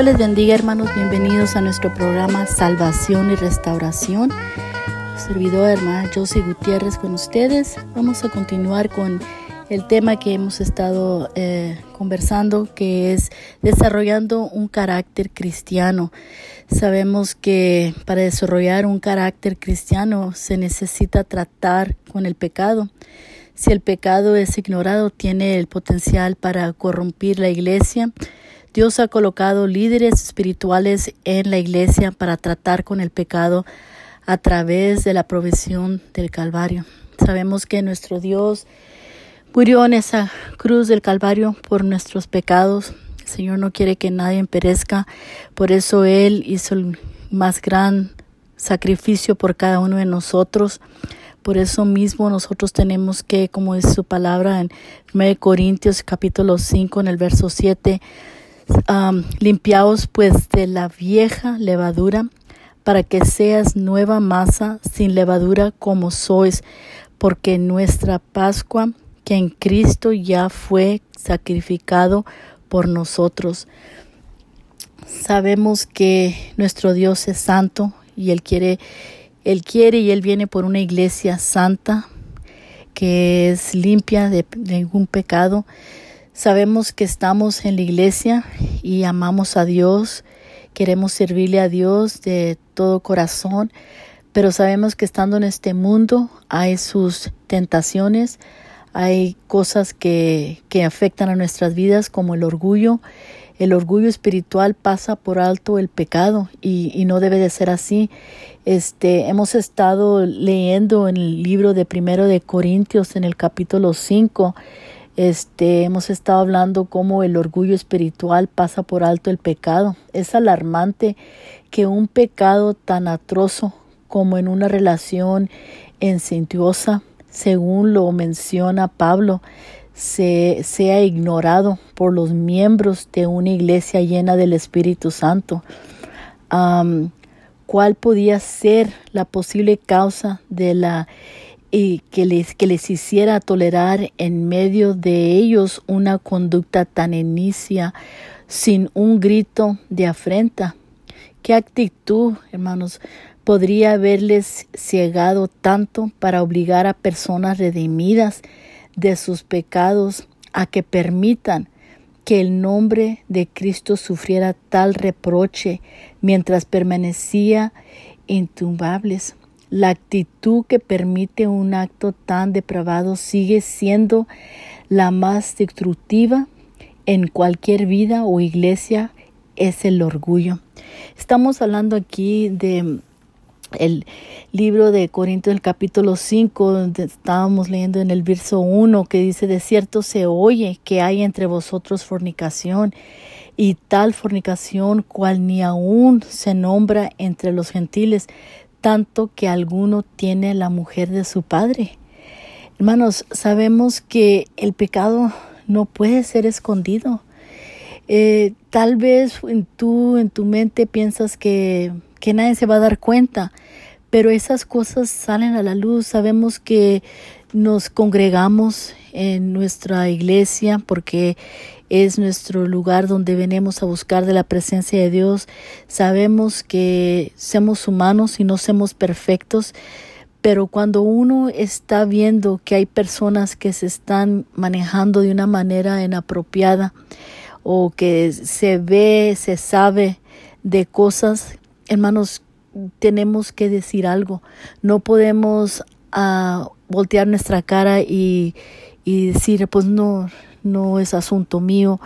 Dios les bendiga hermanos, bienvenidos a nuestro programa Salvación y Restauración. Servidor hermana Josie Gutiérrez con ustedes. Vamos a continuar con el tema que hemos estado eh, conversando, que es desarrollando un carácter cristiano. Sabemos que para desarrollar un carácter cristiano se necesita tratar con el pecado. Si el pecado es ignorado, tiene el potencial para corrompir la iglesia Dios ha colocado líderes espirituales en la iglesia para tratar con el pecado a través de la provisión del Calvario. Sabemos que nuestro Dios murió en esa cruz del Calvario por nuestros pecados. El Señor no quiere que nadie perezca, por eso Él hizo el más gran sacrificio por cada uno de nosotros. Por eso mismo nosotros tenemos que, como es su palabra en 1 Corintios capítulo 5 en el verso 7, limpiaos pues de la vieja levadura, para que seas nueva masa sin levadura como sois, porque nuestra Pascua, que en Cristo ya fue sacrificado por nosotros. Sabemos que nuestro Dios es santo y Él quiere, Él quiere y Él viene por una iglesia santa que es limpia de ningún pecado. Sabemos que estamos en la iglesia y amamos a Dios, queremos servirle a Dios de todo corazón, pero sabemos que estando en este mundo hay sus tentaciones, hay cosas que, que afectan a nuestras vidas como el orgullo. El orgullo espiritual pasa por alto el pecado y, y, no debe de ser así. Este, hemos estado leyendo en el libro de Primero de Corintios en el capítulo 5 este, hemos estado hablando cómo el orgullo espiritual pasa por alto el pecado. Es alarmante que un pecado tan atrozo como en una relación encentuosa, según lo menciona Pablo, se, sea ignorado por los miembros de una iglesia llena del Espíritu Santo. ¿Cuál podía ser la posible causa de la y que les, que les hiciera tolerar en medio de ellos una conducta tan inicia sin un grito de afrenta. ¿Qué actitud, hermanos, podría haberles ciegado tanto para obligar a personas redimidas de sus pecados a que permitan que el nombre de Cristo sufriera tal reproche mientras permanecía intumbables? La actitud que permite un acto tan depravado sigue siendo la más destructiva en cualquier vida o iglesia es el orgullo. Estamos hablando aquí de el libro de Corintios, el capítulo 5, donde estábamos leyendo en el verso 1, que dice, de cierto se oye que hay entre vosotros fornicación, y tal fornicación cual ni aún se nombra entre los gentiles, tanto que alguno tiene la mujer de su padre. Hermanos, sabemos que el pecado no puede ser escondido. Eh, tal vez tú en tu mente piensas que, que nadie se va a dar cuenta, pero esas cosas salen a la luz. Sabemos que nos congregamos en nuestra iglesia porque es nuestro lugar donde venimos a buscar de la presencia de Dios. Sabemos que somos humanos y no somos perfectos, pero cuando uno está viendo que hay personas que se están manejando de una manera inapropiada o que se ve, se sabe de cosas, hermanos, tenemos que decir algo. No podemos ah, voltear nuestra cara y, y decir, pues no, no es asunto mío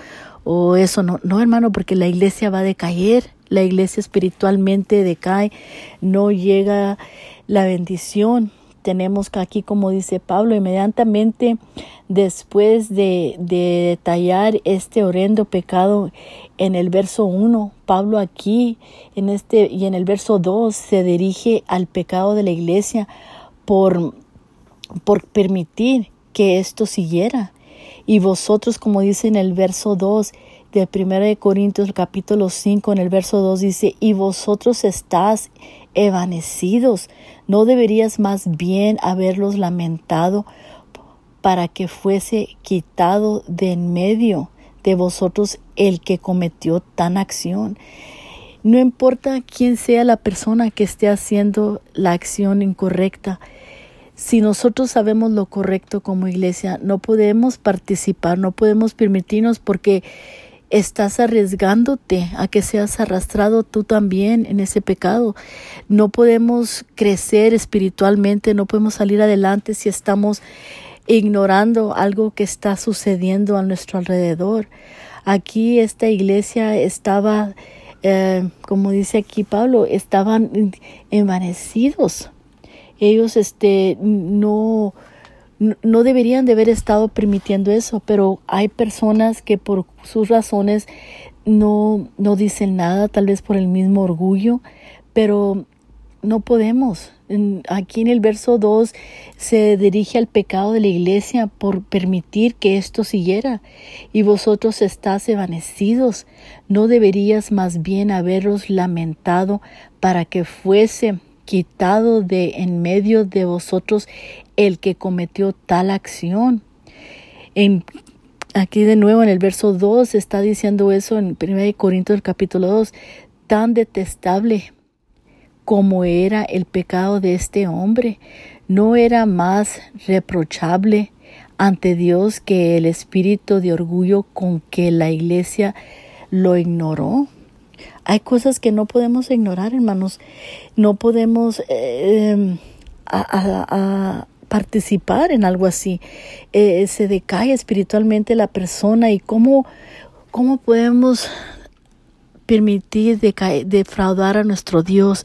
o eso no, no hermano, porque la iglesia va a decaer, la iglesia espiritualmente decae, no llega la bendición. Tenemos que aquí, como dice Pablo, inmediatamente después de, de detallar este horrendo pecado en el verso 1, Pablo aquí en este y en el verso 2 se dirige al pecado de la iglesia por, por permitir que esto siguiera. Y vosotros, como dice en el verso 2 de 1 Corintios capítulo 5, en el verso 2 dice, y vosotros estás evanecidos. ¿No deberías más bien haberlos lamentado para que fuese quitado de en medio de vosotros el que cometió tan acción. No importa quién sea la persona que esté haciendo la acción incorrecta, si nosotros sabemos lo correcto como iglesia, no podemos participar, no podemos permitirnos porque estás arriesgándote a que seas arrastrado tú también en ese pecado. No podemos crecer espiritualmente, no podemos salir adelante si estamos ignorando algo que está sucediendo a nuestro alrededor. Aquí esta iglesia estaba, eh, como dice aquí Pablo, estaban envanecidos ellos este, no, no deberían de haber estado permitiendo eso, pero hay personas que por sus razones no, no dicen nada, tal vez por el mismo orgullo, pero no podemos. Aquí en el verso 2 se dirige al pecado de la iglesia por permitir que esto siguiera. Y vosotros estás evanecidos. No deberías más bien haberos lamentado para que fuese quitado de en medio de vosotros el que cometió tal acción. En, aquí de nuevo en el verso 2 está diciendo eso en 1 Corintios capítulo 2, tan detestable como era el pecado de este hombre, no era más reprochable ante Dios que el espíritu de orgullo con que la iglesia lo ignoró. Hay cosas que no podemos ignorar, hermanos. No podemos eh, a, participar en algo así. Eh, se decae espiritualmente la persona y cómo, cómo podemos permitir defraudar a nuestro Dios,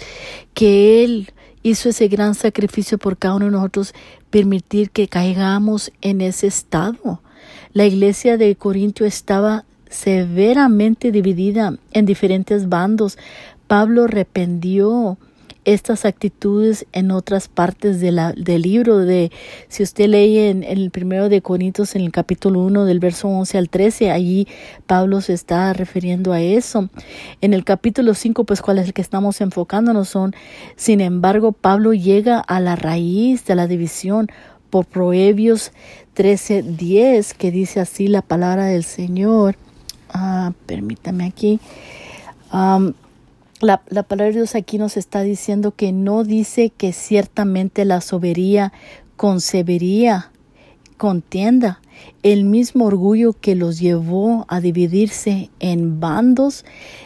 que Él hizo ese gran sacrificio por cada uno de nosotros, permitir que caigamos en ese estado. La iglesia de Corintio estaba severamente dividida en diferentes bandos. Pablo rependió estas actitudes en otras partes del libro de si usted lee en, el primero de Corintios en el capítulo 1 del verso 11 al 13 allí Pablo se está refiriendo a eso en el capítulo 5 pues cuál es el que estamos enfocándonos son sin embargo Pablo llega a la raíz de la división por Proverbios 13:10 que dice así la palabra del Señor Ah, permítame aquí. la, la, palabra de Dios aquí nos está diciendo que no dice que ciertamente la sobería concebería contienda. El mismo orgullo que los llevó a dividirse en bandos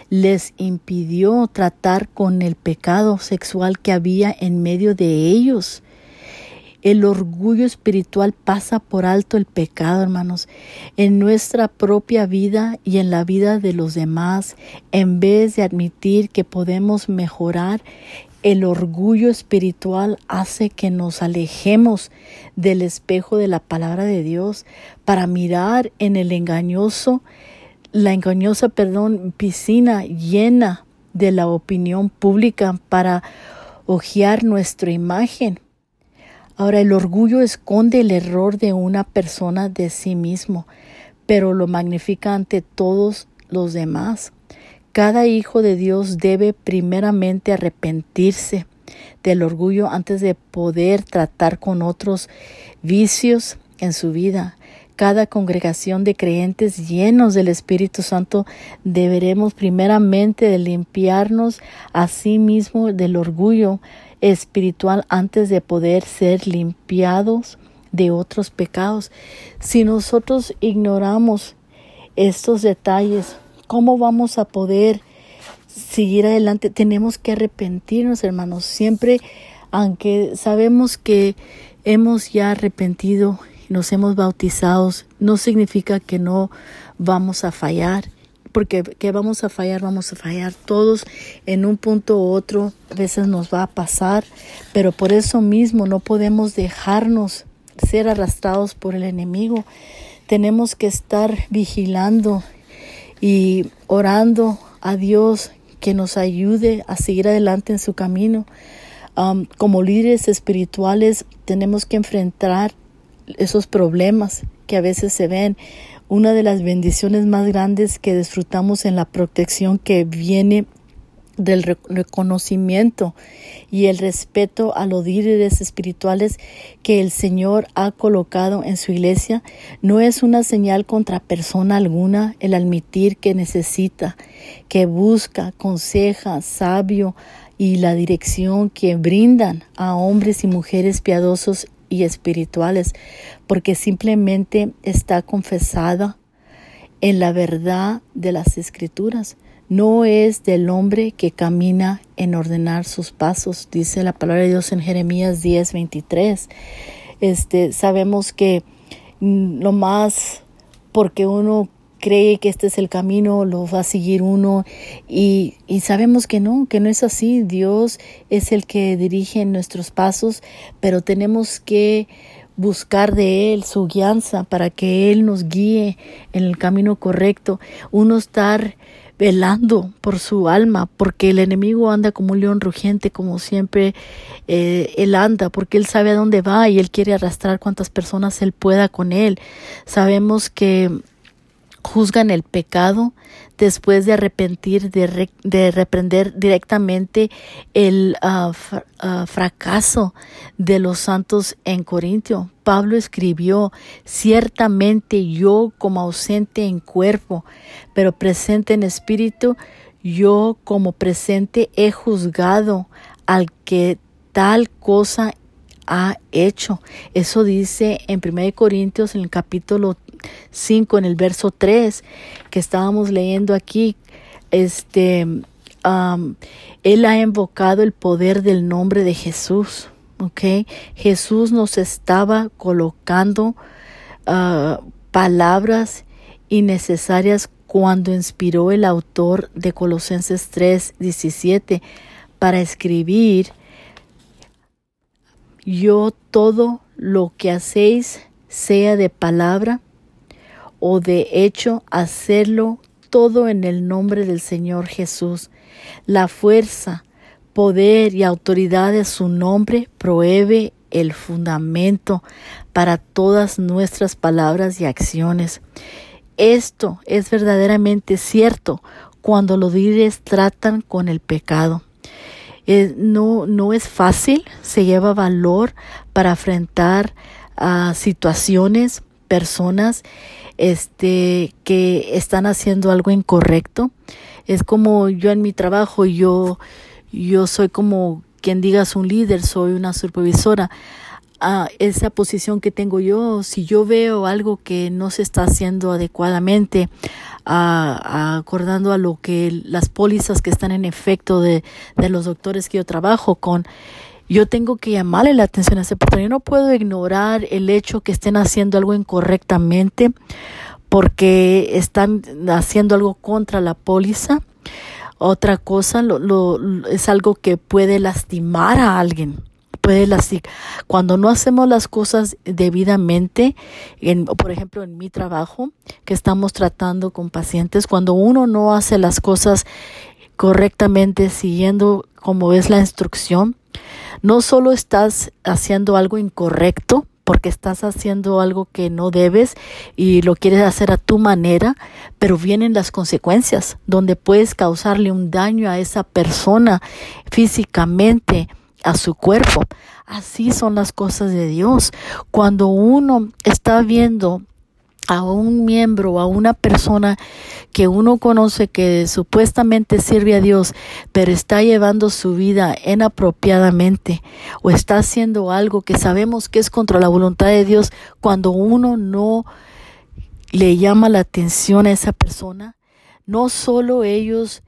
les impidió tratar con el pecado sexual que había en medio de ellos. El orgullo espiritual pasa por alto el pecado, hermanos, en nuestra propia vida y en la vida de los demás. En vez de admitir que podemos mejorar, el orgullo espiritual hace que nos alejemos del espejo de la palabra de Dios para mirar en el engañoso, la engañosa, perdón, piscina llena de la opinión pública para ojear nuestra imagen Ahora, el orgullo esconde el error de una persona de sí mismo, pero lo magnifica ante todos los demás. Cada hijo de Dios debe primeramente arrepentirse del orgullo antes de poder tratar con otros vicios en su vida. Cada congregación de creyentes llenos del Espíritu Santo deberemos primeramente limpiarnos a sí mismo del orgullo espiritual antes de poder ser limpiados de otros pecados. Si nosotros ignoramos estos detalles, ¿cómo vamos a poder seguir adelante? Tenemos que arrepentirnos, hermanos. Siempre, aunque sabemos que hemos ya arrepentido, nos hemos bautizado, no significa que no vamos a fallar porque que vamos a fallar, vamos a fallar todos en un punto u otro, a veces nos va a pasar, pero por eso mismo no podemos dejarnos ser arrastrados por el enemigo. Tenemos que estar vigilando y orando a Dios que nos ayude a seguir adelante en su camino. Como líderes espirituales tenemos que enfrentar esos problemas que a veces se ven una de las bendiciones más grandes que disfrutamos en la protección que viene del reconocimiento y el respeto a los líderes espirituales que el Señor ha colocado en su iglesia no es una señal contra persona alguna el admitir que necesita, que busca, conseja, sabio y la dirección que brindan a hombres y mujeres piadosos y espirituales, porque simplemente está confesada en la verdad de las escrituras no es del hombre que camina en ordenar sus pasos, dice la palabra de Dios en Jeremías 10, 23. Este, sabemos que mm, lo más porque uno cree que este es el camino, lo va a seguir uno y, y, sabemos que no, que no es así. Dios es el que dirige nuestros pasos, pero tenemos que buscar de Él su guianza para que Él nos guíe en el camino correcto. Uno estar velando por su alma, porque el enemigo anda como un león rugiente, como siempre eh, él anda, porque él sabe a dónde va y él quiere arrastrar cuantas personas él pueda con él. Sabemos que juzgan el pecado después de arrepentir, de, reprender directamente el ah, ah, fracaso de los santos en Corintio. Pablo escribió, ciertamente yo como ausente en cuerpo, pero presente en espíritu, yo como presente he juzgado al que tal cosa ha hecho. Eso dice en 1 Corintios en el capítulo 5, en el verso 3 que estábamos leyendo aquí. Este, él ha invocado el poder del nombre de Jesús. Okay. Jesús nos estaba colocando ah, palabras innecesarias cuando inspiró el autor de Colosenses 3, 17 para escribir yo todo lo que hacéis, sea de palabra o de hecho, hacerlo todo en el nombre del Señor Jesús. La fuerza, poder y autoridad de su nombre prohíbe el fundamento para todas nuestras palabras y acciones. Esto es verdaderamente cierto cuando los líderes tratan con el pecado. Eh, no, no es fácil, se lleva valor para enfrentar a situaciones, personas este, que están haciendo algo incorrecto. Es como yo en mi trabajo, yo, yo soy como quien digas un líder, soy una supervisora. a esa posición que tengo yo, si yo veo algo que no se está haciendo adecuadamente, acordando a lo que las pólizas que están en efecto de, de los doctores que yo trabajo con, yo tengo que llamarle la atención a ese persona. Yo no puedo ignorar el hecho que estén haciendo algo incorrectamente porque están haciendo algo contra la póliza. Otra cosa lo, lo, es algo que puede lastimar a alguien puede lastimar. Cuando no hacemos las cosas debidamente, en, por ejemplo, en mi trabajo, que estamos tratando con pacientes, cuando uno no hace las cosas correctamente, siguiendo como es la instrucción, no solo estás haciendo algo incorrecto, porque estás haciendo algo que no debes y lo quieres hacer a tu manera, pero vienen las consecuencias, donde puedes causarle un daño a esa persona físicamente, a su cuerpo. Así son las cosas de Dios. Cuando uno está viendo a un miembro, a una persona que uno conoce que supuestamente sirve a Dios, pero está llevando su vida inapropiadamente o está haciendo algo que sabemos que es contra la voluntad de Dios, cuando uno no le llama la atención a esa persona, no solo ellos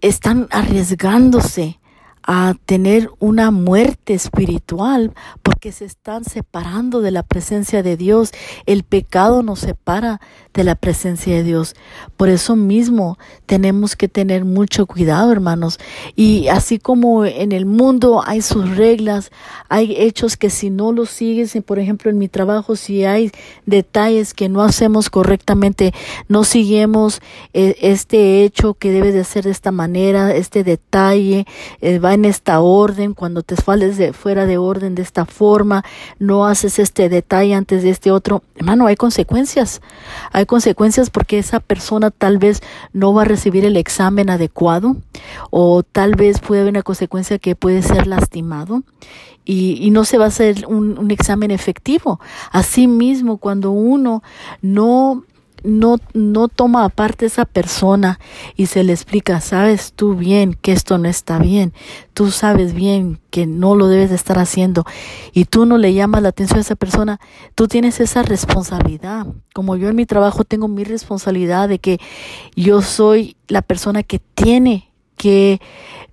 están arriesgándose a tener una muerte espiritual porque se están separando de la presencia de Dios. El pecado nos separa de la presencia de Dios. Por eso mismo tenemos que tener mucho cuidado, hermanos. Y así como en el mundo hay sus reglas, hay hechos que si no los sigues, por ejemplo en mi trabajo, si hay detalles que no hacemos correctamente, no seguimos eh, este hecho que debe de ser de esta manera, este detalle, eh, va en esta orden, cuando te sales de fuera de orden de esta forma, no haces este detalle antes de este otro, hermano, hay consecuencias. Hay consecuencias porque esa persona tal vez no va a recibir el examen adecuado o tal vez puede haber una consecuencia que puede ser lastimado y, no se va a hacer un, un examen efectivo. Asimismo, cuando uno no no, no toma aparte esa persona y se le explica, sabes tú bien que esto no está bien, tú sabes bien que no lo debes de estar haciendo y tú no le llamas la atención a esa persona, tú tienes esa responsabilidad. Como yo en mi trabajo tengo mi responsabilidad de que yo soy la persona que tiene que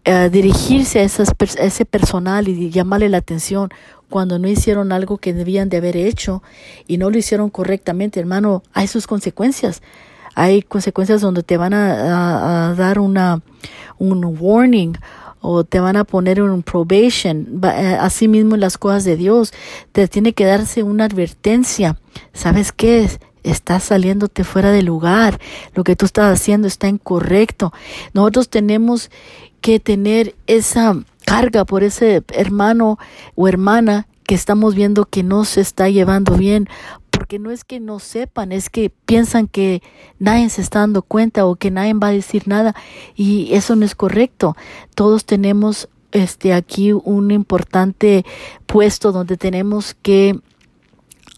eh, dirigirse a, esas, a ese personal y llamarle la atención cuando no hicieron algo que debían de haber hecho y no lo hicieron correctamente, hermano, hay sus consecuencias. Hay consecuencias donde te van a, dar una un warning o te van a poner un probation. Eh, así mismo en las cosas de Dios, te tiene que darse una advertencia. ¿Sabes qué? Estás saliéndote fuera de lugar. Lo que tú estás haciendo está incorrecto. Nosotros tenemos que tener esa carga por ese hermano o hermana que estamos viendo que no se está llevando bien, porque no es que no sepan, es que piensan que nadie se está dando cuenta o que nadie va a decir nada y eso no es correcto. Todos tenemos este aquí un importante puesto donde tenemos que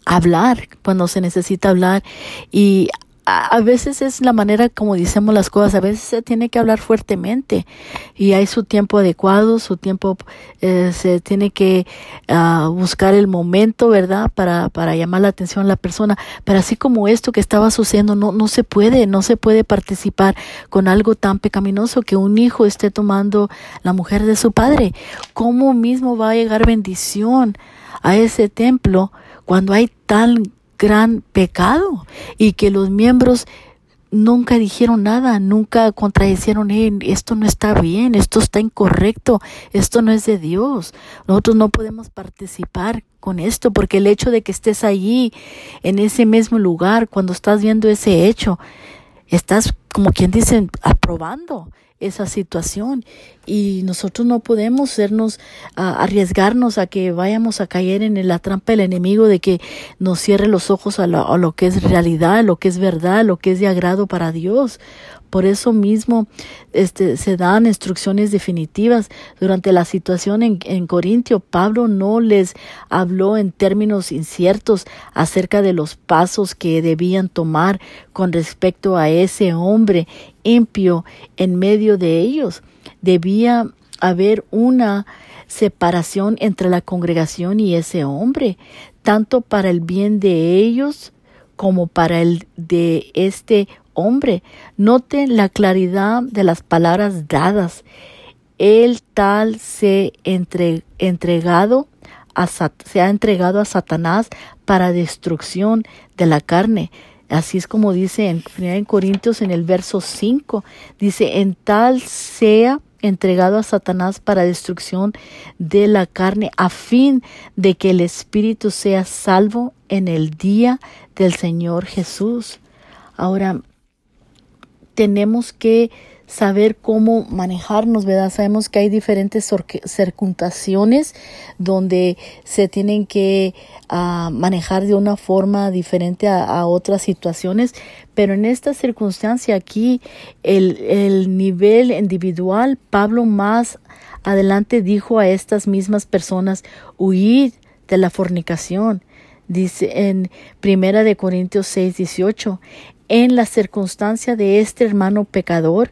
hablar cuando se necesita hablar y a, veces es la manera como decimos las cosas, a veces se tiene que hablar fuertemente y hay su tiempo adecuado, su tiempo eh, se tiene que ah, buscar el momento, ¿verdad? Para, para llamar la atención a la persona. Pero así como esto que estaba sucediendo, no, no se puede, no se puede participar con algo tan pecaminoso que un hijo esté tomando la mujer de su padre. ¿Cómo mismo va a llegar bendición a ese templo cuando hay tal gran pecado y que los miembros nunca dijeron nada, nunca contradicieron, esto no está bien, esto está incorrecto, esto no es de Dios. Nosotros no podemos participar con esto porque el hecho de que estés allí, en ese mismo lugar, cuando estás viendo ese hecho, estás, como quien dice, aprobando esa situación y nosotros no podemos sernos arriesgarnos a que vayamos a caer en la trampa del enemigo de que nos cierre los ojos a lo, a lo que es realidad, a lo que es verdad, lo que es de agrado para Dios. Por eso mismo este, se dan instrucciones definitivas. Durante la situación en, en Corintio, Pablo no les habló en términos inciertos acerca de los pasos que debían tomar con respecto a ese hombre impio en medio de ellos. Debía haber una separación entre la congregación y ese hombre, tanto para el bien de ellos como para el de este hombre. Noten la claridad de las palabras dadas. El tal se entre, entregado a, se ha entregado a Satanás para destrucción de la carne. Así es como dice en, en Corintios en el verso 5. Dice, en tal sea entregado a Satanás para destrucción de la carne, a fin de que el espíritu sea salvo en el día del Señor Jesús. Ahora, tenemos que saber cómo manejarnos, ¿verdad? Sabemos que hay diferentes circunstancias donde se tienen que ah, manejar de una forma diferente a, otras situaciones, pero en esta circunstancia aquí, el, el nivel individual, Pablo más adelante dijo a estas mismas personas, huir de la fornicación. Dice en Primera de Corintios 6, 18, en la circunstancia de este hermano pecador,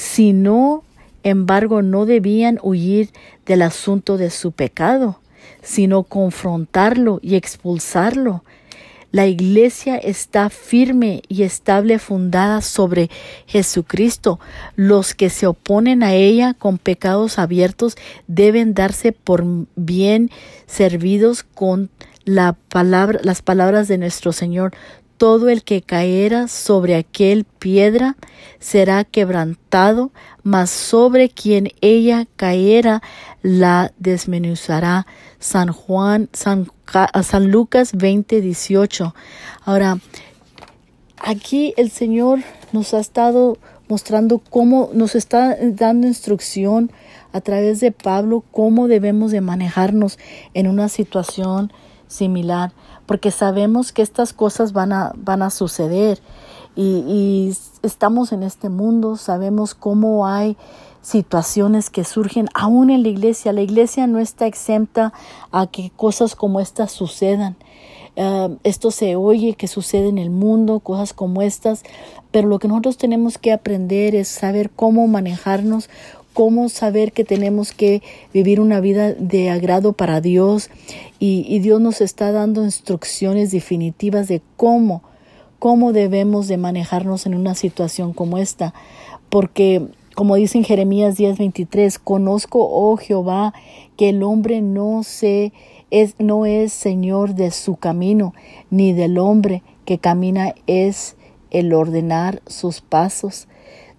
sino embargo no debían huir del asunto de su pecado, sino confrontarlo y expulsarlo. La iglesia está firme y estable fundada sobre Jesucristo. Los que se oponen a ella con pecados abiertos deben darse por bien servidos con la palabra, las palabras de nuestro Señor todo el que caera sobre aquel piedra será quebrantado, mas sobre quien ella caera la desmenuzará. San Juan, San, San Lucas 20, 18. Ahora, aquí el Señor nos ha estado mostrando cómo nos está dando instrucción a través de Pablo cómo debemos de manejarnos en una situación similar, porque sabemos que estas cosas van a, van a suceder y, estamos en este mundo, sabemos cómo hay situaciones que surgen aún en la iglesia. La iglesia no está exenta a que cosas como estas sucedan. Ah, esto se oye que sucede en el mundo, cosas como estas, pero lo que nosotros tenemos que aprender es saber cómo manejarnos, cómo saber que tenemos que vivir una vida de agrado para Dios y, Dios nos está dando instrucciones definitivas de cómo, cómo debemos de manejarnos en una situación como esta, porque como dice en Jeremías 10:23, conozco, oh Jehová, que el hombre no es, no es señor de su camino, ni del hombre que camina es el ordenar sus pasos.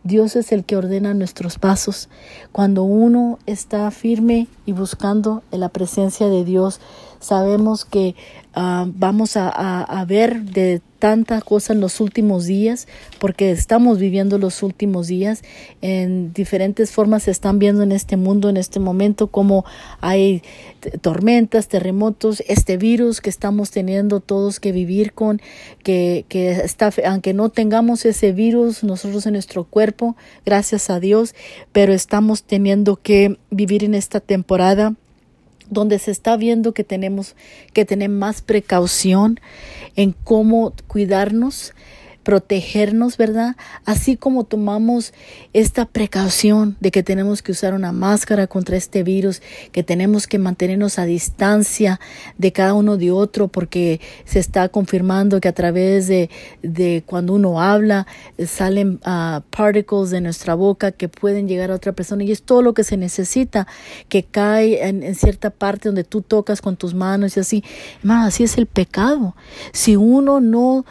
Dios es el que ordena nuestros pasos. Cuando uno está firme y buscando en la presencia de Dios, sabemos que ah, vamos a, a, ver de tanta cosa en los últimos días, porque estamos viviendo los últimos días. En diferentes formas se están viendo en este mundo, en este momento, como hay tormentas, terremotos, este virus que estamos teniendo todos que vivir con, que, que está, aunque no tengamos ese virus nosotros en nuestro cuerpo, gracias a Dios, pero estamos teniendo que vivir en esta temporada donde se está viendo que tenemos que tener más precaución en cómo cuidarnos protegernos, ¿verdad? Así como tomamos esta precaución de que tenemos que usar una máscara contra este virus, que tenemos que mantenernos a distancia de cada uno de otro, porque se está confirmando que a través de, de cuando uno habla salen uh, particles de nuestra boca que pueden llegar a otra persona y es todo lo que se necesita, que cae en, en cierta parte donde tú tocas con tus manos y así. Hermano, así es el pecado. Si uno no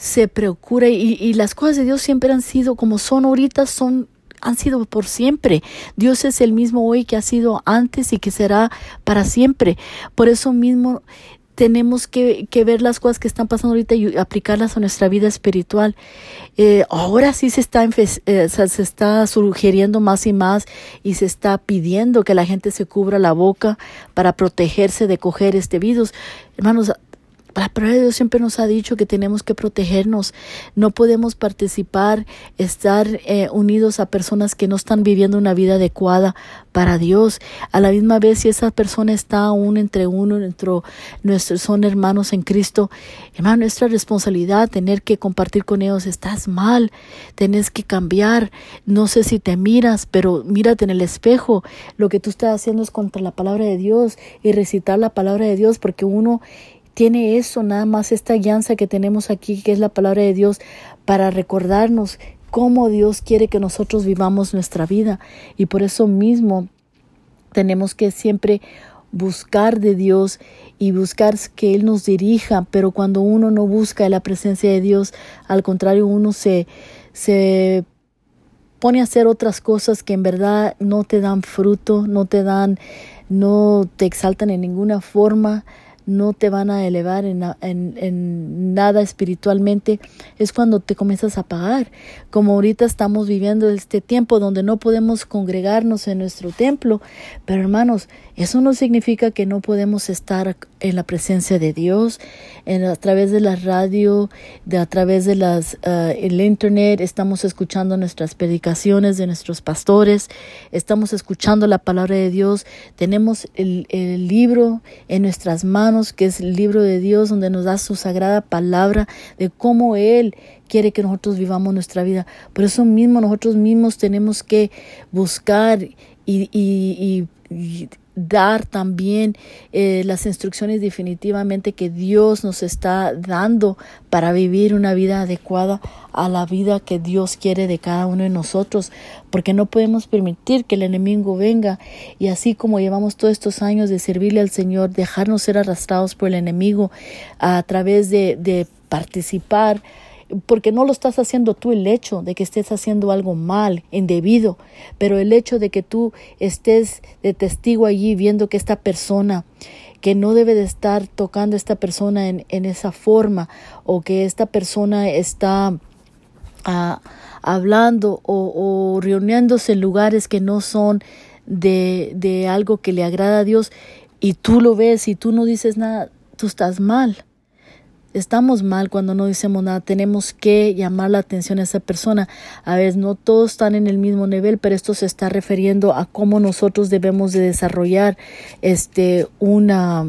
se procura y, y, las cosas de Dios siempre han sido como son ahorita, son han sido por siempre. Dios es el mismo hoy que ha sido antes y que será para siempre. Por eso mismo tenemos que, que ver las cosas que están pasando ahorita y aplicarlas a nuestra vida espiritual. Eh, ahora sí se está, eh, se está sugiriendo más y más y se está pidiendo que la gente se cubra la boca para protegerse de coger este virus. Hermanos, la palabra de Dios siempre nos ha dicho que tenemos que protegernos. No podemos participar, estar eh, unidos a personas que no están viviendo una vida adecuada para Dios. A la misma vez, si esa persona está aún entre uno, entre nuestros, son hermanos en Cristo, hermano, nuestra responsabilidad tener que compartir con ellos. Estás mal, tenés que cambiar. No sé si te miras, pero mírate en el espejo. Lo que tú estás haciendo es contra la palabra de Dios y recitar la palabra de Dios, porque uno tiene eso, nada más esta guianza que tenemos aquí, que es la palabra de Dios, para recordarnos cómo Dios quiere que nosotros vivamos nuestra vida. Y por eso mismo tenemos que siempre buscar de Dios y buscar que Él nos dirija, pero cuando uno no busca la presencia de Dios, al contrario, uno se, se pone a hacer otras cosas que en verdad no te dan fruto, no te dan, no te exaltan en ninguna forma, no te van a elevar en, en, nada espiritualmente, es cuando te comienzas a pagar. Como ahorita estamos viviendo este tiempo donde no podemos congregarnos en nuestro templo, pero hermanos, eso no significa que no podemos estar en la presencia de Dios, en, a través de la radio, de, a través de las, uh, el internet, estamos escuchando nuestras predicaciones de nuestros pastores, estamos escuchando la palabra de Dios, tenemos el, el libro en nuestras manos, que es el libro de Dios, donde nos da su sagrada palabra de cómo Él quiere que nosotros vivamos nuestra vida. Por eso mismo nosotros mismos tenemos que buscar y dar también eh, las instrucciones definitivamente que Dios nos está dando para vivir una vida adecuada a la vida que Dios quiere de cada uno de nosotros, porque no podemos permitir que el enemigo venga y así como llevamos todos estos años de servirle al Señor, dejarnos ser arrastrados por el enemigo a través de, de participar porque no lo estás haciendo tú el hecho de que estés haciendo algo mal, indebido, pero el hecho de que tú estés de testigo allí viendo que esta persona que no debe de estar tocando a esta persona en, en esa forma o que esta persona está ah, hablando o, o reuniéndose en lugares que no son de, de algo que le agrada a Dios y tú lo ves y tú no dices nada, tú estás mal. Estamos mal cuando no decimos nada. Tenemos que llamar la atención a esa persona. A veces no todos están en el mismo nivel, pero esto se está refiriendo a cómo nosotros debemos de desarrollar este una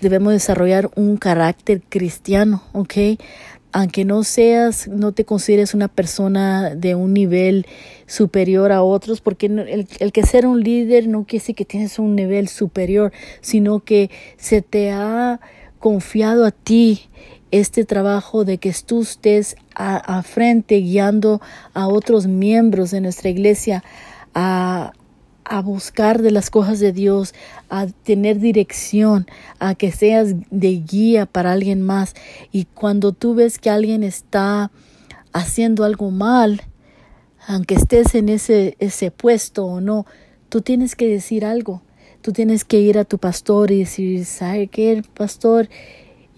debemos desarrollar un carácter cristiano, ¿ok? Aunque no seas, no te consideres una persona de un nivel superior a otros, porque el, el que ser un líder no quiere decir que tienes un nivel superior, sino que se te ha confiado a ti este trabajo de que tú estés a, frente guiando a otros miembros de nuestra iglesia a, a buscar de las cosas de Dios, a tener dirección, a que seas de guía para alguien más. Y cuando tú ves que alguien está haciendo algo mal, aunque estés en ese, ese puesto o no, tú tienes que decir algo. Tú tienes que ir a tu pastor y decir, ¿sabe qué, pastor?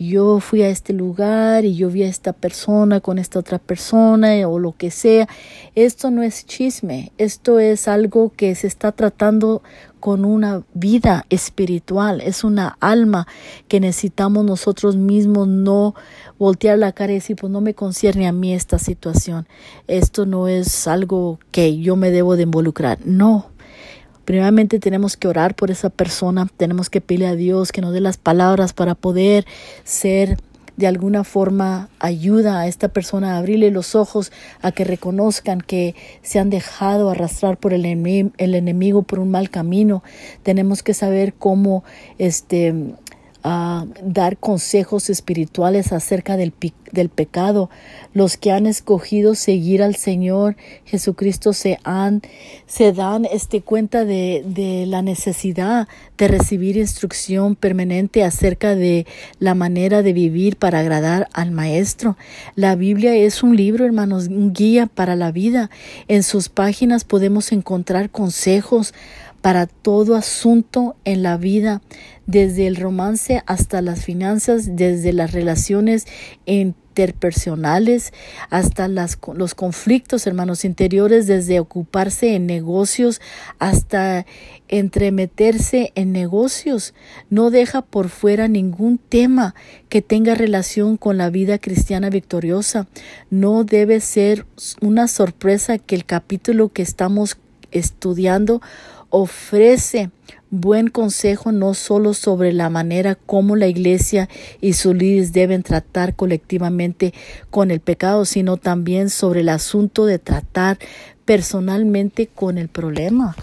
Yo fui a este lugar y yo vi a esta persona con esta otra persona o lo que sea. Esto no es chisme, esto es algo que se está tratando con una vida espiritual, es una alma que necesitamos nosotros mismos no voltear la cara y decir, pues no me concierne a mí esta situación. Esto no es algo que yo me debo de involucrar. No, Primeramente tenemos que orar por esa persona, tenemos que pedirle a Dios que nos dé las palabras para poder ser de alguna forma ayuda a esta persona a abrirle los ojos, a que reconozcan que se han dejado arrastrar por el, el enemigo por un mal camino. Tenemos que saber cómo este a dar consejos espirituales acerca del, del, pecado. Los que han escogido seguir al Señor Jesucristo se han, se dan este cuenta de, de la necesidad de recibir instrucción permanente acerca de la manera de vivir para agradar al Maestro. La Biblia es un libro, hermanos, un guía para la vida. En sus páginas podemos encontrar consejos para todo asunto en la vida, desde el romance hasta las finanzas, desde las relaciones interpersonales hasta las, los conflictos, hermanos interiores, desde ocuparse en negocios hasta entremeterse en negocios. No deja por fuera ningún tema que tenga relación con la vida cristiana victoriosa. No debe ser una sorpresa que el capítulo que estamos estudiando ofrece buen consejo no solo sobre la manera como la iglesia y sus líderes deben tratar colectivamente con el pecado, sino también sobre el asunto de tratar personalmente con el problema.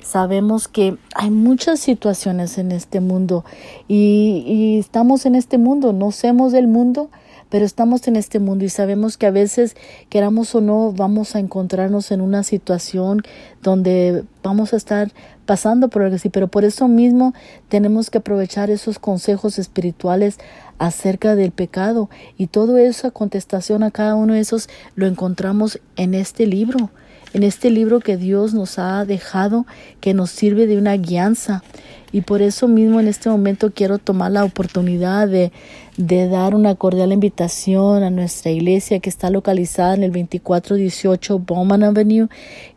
Sabemos que hay muchas situaciones en este mundo y, y estamos en este mundo, no somos del mundo, pero estamos en este mundo y sabemos que a veces, queramos o no, vamos a encontrarnos en una situación donde vamos a estar pasando por algo así, pero por eso mismo tenemos que aprovechar esos consejos espirituales acerca del pecado. Y toda esa contestación a cada uno de esos lo encontramos en este libro en este libro que Dios nos ha dejado, que nos sirve de una guianza. Y por eso mismo en este momento quiero tomar la oportunidad de, dar una cordial invitación a nuestra iglesia que está localizada en el 2418 Bowman Avenue,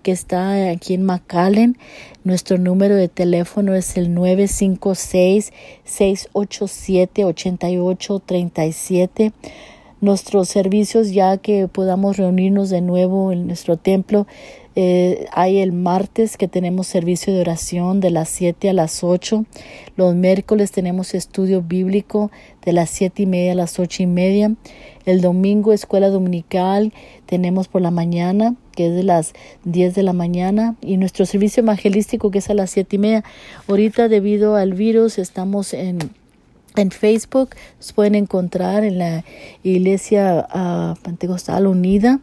que está aquí en McAllen. Nuestro número de teléfono es el 956-687-8837 nuestros servicios ya que podamos reunirnos de nuevo en nuestro templo. Eh, hay el martes que tenemos servicio de oración de las 7 a las 8. Los miércoles tenemos estudio bíblico de las 7 y media a las 8 y media. El domingo escuela dominical tenemos por la mañana que es de las 10 de la mañana y nuestro servicio evangelístico que es a las 7 y media. Ahorita debido al virus estamos en en Facebook se pueden encontrar en la Iglesia uh, Pentecostal Unida.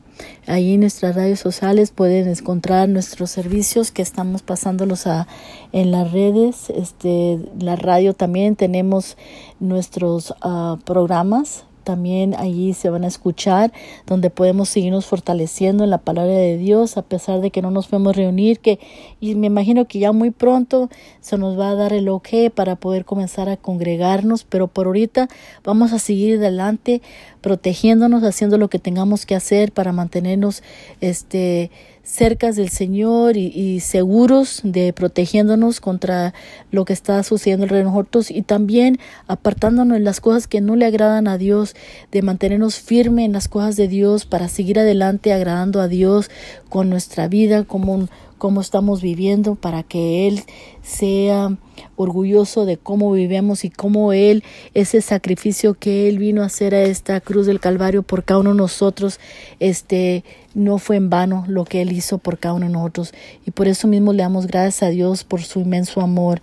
Ahí en nuestras redes sociales pueden encontrar nuestros servicios que estamos pasándolos a, en las redes. Este, la radio también tenemos nuestros ah, programas también allí se van a escuchar, donde podemos seguirnos fortaleciendo en la palabra de Dios, a pesar de que no nos podemos reunir, que y me imagino que ya muy pronto se nos va a dar el ok para poder comenzar a congregarnos, pero por ahorita vamos a seguir adelante protegiéndonos, haciendo lo que tengamos que hacer para mantenernos este cercas del Señor y, seguros de protegiéndonos contra lo que está sucediendo alrededor de nosotros y también apartándonos de las cosas que no le agradan a Dios, de mantenernos firmes en las cosas de Dios para seguir adelante agradando a Dios con nuestra vida como un cómo estamos viviendo para que Él sea orgulloso de cómo vivimos y cómo Él, ese sacrificio que Él vino a hacer a esta cruz del Calvario por cada uno de nosotros, este, no fue en vano lo que Él hizo por cada uno de nosotros. Y por eso mismo le damos gracias a Dios por su inmenso amor.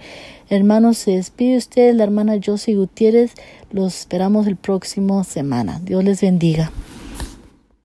Hermanos, se despide usted, la hermana Josie Gutiérrez. Los esperamos el próximo semana. Dios les bendiga.